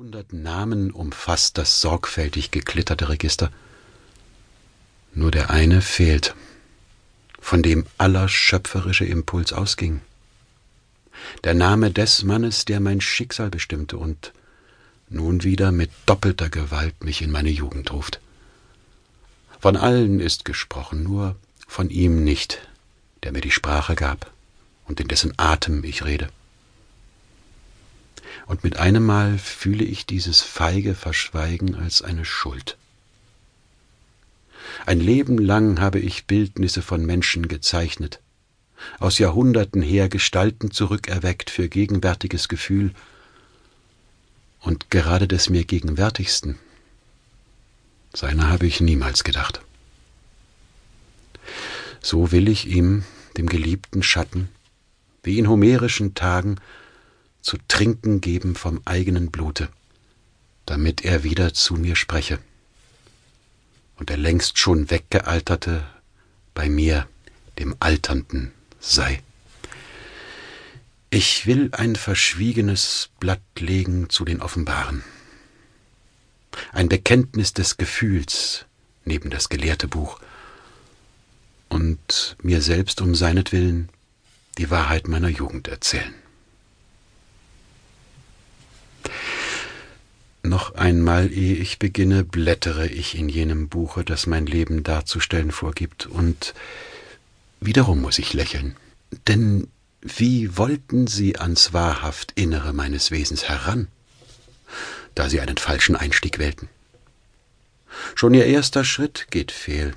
Hundert Namen umfasst das sorgfältig geklitterte Register. Nur der eine fehlt, von dem aller schöpferische Impuls ausging. Der Name des Mannes, der mein Schicksal bestimmte und nun wieder mit doppelter Gewalt mich in meine Jugend ruft. Von allen ist gesprochen, nur von ihm nicht, der mir die Sprache gab und in dessen Atem ich rede. Und mit einem Mal fühle ich dieses feige Verschweigen als eine Schuld. Ein Leben lang habe ich Bildnisse von Menschen gezeichnet, aus Jahrhunderten her Gestalten zurückerweckt für gegenwärtiges Gefühl, und gerade des mir gegenwärtigsten, seiner habe ich niemals gedacht. So will ich ihm, dem geliebten Schatten, wie in homerischen Tagen, zu trinken geben vom eigenen Blute, damit er wieder zu mir spreche und der längst schon weggealterte bei mir, dem Alternden, sei. Ich will ein verschwiegenes Blatt legen zu den Offenbaren, ein Bekenntnis des Gefühls neben das gelehrte Buch, und mir selbst um seinetwillen die Wahrheit meiner Jugend erzählen. Noch einmal, ehe ich beginne, blättere ich in jenem Buche, das mein Leben darzustellen vorgibt, und wiederum muss ich lächeln. Denn wie wollten Sie ans wahrhaft Innere meines Wesens heran, da Sie einen falschen Einstieg wählten? Schon Ihr erster Schritt geht fehl.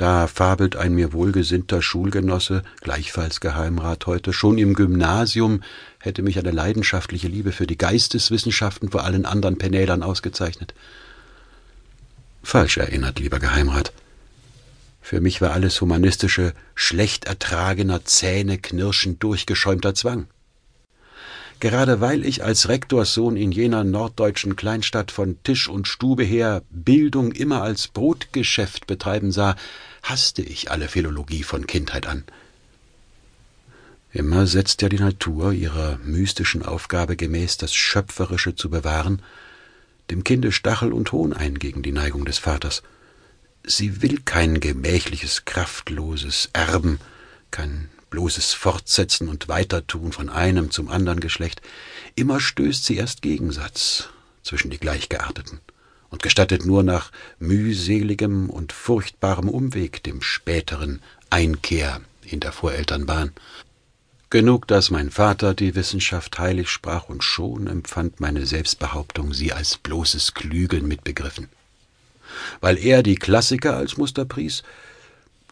Da fabelt ein mir wohlgesinnter Schulgenosse, gleichfalls Geheimrat heute, schon im Gymnasium hätte mich eine leidenschaftliche Liebe für die Geisteswissenschaften vor allen anderen Penälern ausgezeichnet. Falsch erinnert, lieber Geheimrat. Für mich war alles humanistische, schlecht ertragener, zähneknirschend durchgeschäumter Zwang. Gerade weil ich als Rektorssohn in jener norddeutschen Kleinstadt von Tisch und Stube her Bildung immer als Brotgeschäft betreiben sah, hasste ich alle Philologie von Kindheit an. Immer setzt ja die Natur ihrer mystischen Aufgabe gemäß das Schöpferische zu bewahren, dem Kinde Stachel und Hohn ein gegen die Neigung des Vaters. Sie will kein gemächliches, kraftloses Erben, kein bloßes Fortsetzen und Weitertun von einem zum anderen Geschlecht. Immer stößt sie erst Gegensatz zwischen die Gleichgearteten und gestattet nur nach mühseligem und furchtbarem Umweg dem späteren Einkehr in der Vorelternbahn. Genug, dass mein Vater die Wissenschaft heilig sprach, und schon empfand meine Selbstbehauptung sie als bloßes Klügeln mitbegriffen. Weil er die Klassiker als Muster pries,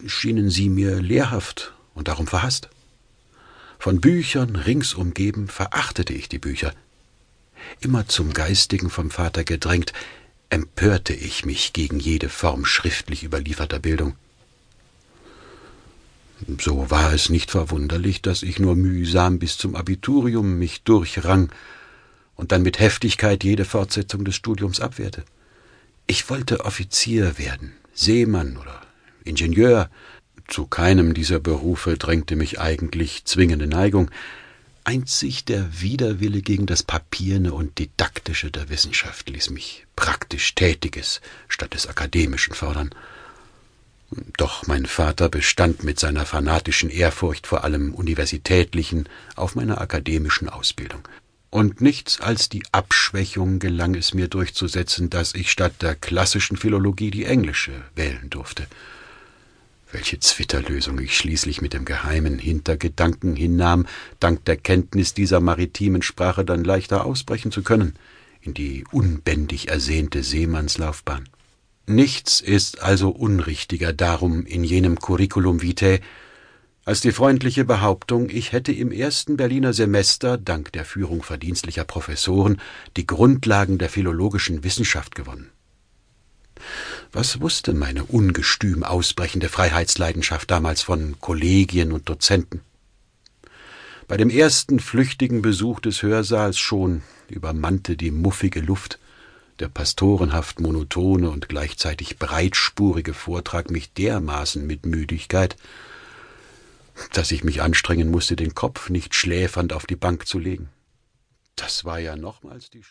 schienen sie mir lehrhaft und darum verhasst. Von Büchern rings umgeben verachtete ich die Bücher. Immer zum Geistigen vom Vater gedrängt, empörte ich mich gegen jede Form schriftlich überlieferter Bildung. So war es nicht verwunderlich, dass ich nur mühsam bis zum Abiturium mich durchrang und dann mit Heftigkeit jede Fortsetzung des Studiums abwehrte. Ich wollte Offizier werden, Seemann oder Ingenieur. Zu keinem dieser Berufe drängte mich eigentlich zwingende Neigung. Einzig der Widerwille gegen das Papierne und Didaktische der Wissenschaft ließ mich praktisch Tätiges statt des Akademischen fordern. Doch mein Vater bestand mit seiner fanatischen Ehrfurcht vor allem Universitätlichen auf meiner akademischen Ausbildung. Und nichts als die Abschwächung gelang es mir durchzusetzen, dass ich statt der klassischen Philologie die englische wählen durfte. Welche Zwitterlösung ich schließlich mit dem geheimen Hintergedanken hinnahm, dank der Kenntnis dieser maritimen Sprache dann leichter ausbrechen zu können in die unbändig ersehnte Seemannslaufbahn. Nichts ist also unrichtiger darum in jenem Curriculum vitae, als die freundliche Behauptung, ich hätte im ersten Berliner Semester, dank der Führung verdienstlicher Professoren, die Grundlagen der philologischen Wissenschaft gewonnen. Was wusste meine ungestüm ausbrechende Freiheitsleidenschaft damals von Kollegien und Dozenten? Bei dem ersten flüchtigen Besuch des Hörsaals schon übermannte die muffige Luft der pastorenhaft monotone und gleichzeitig breitspurige Vortrag mich dermaßen mit Müdigkeit, dass ich mich anstrengen musste, den Kopf nicht schläfernd auf die Bank zu legen. Das war ja nochmals die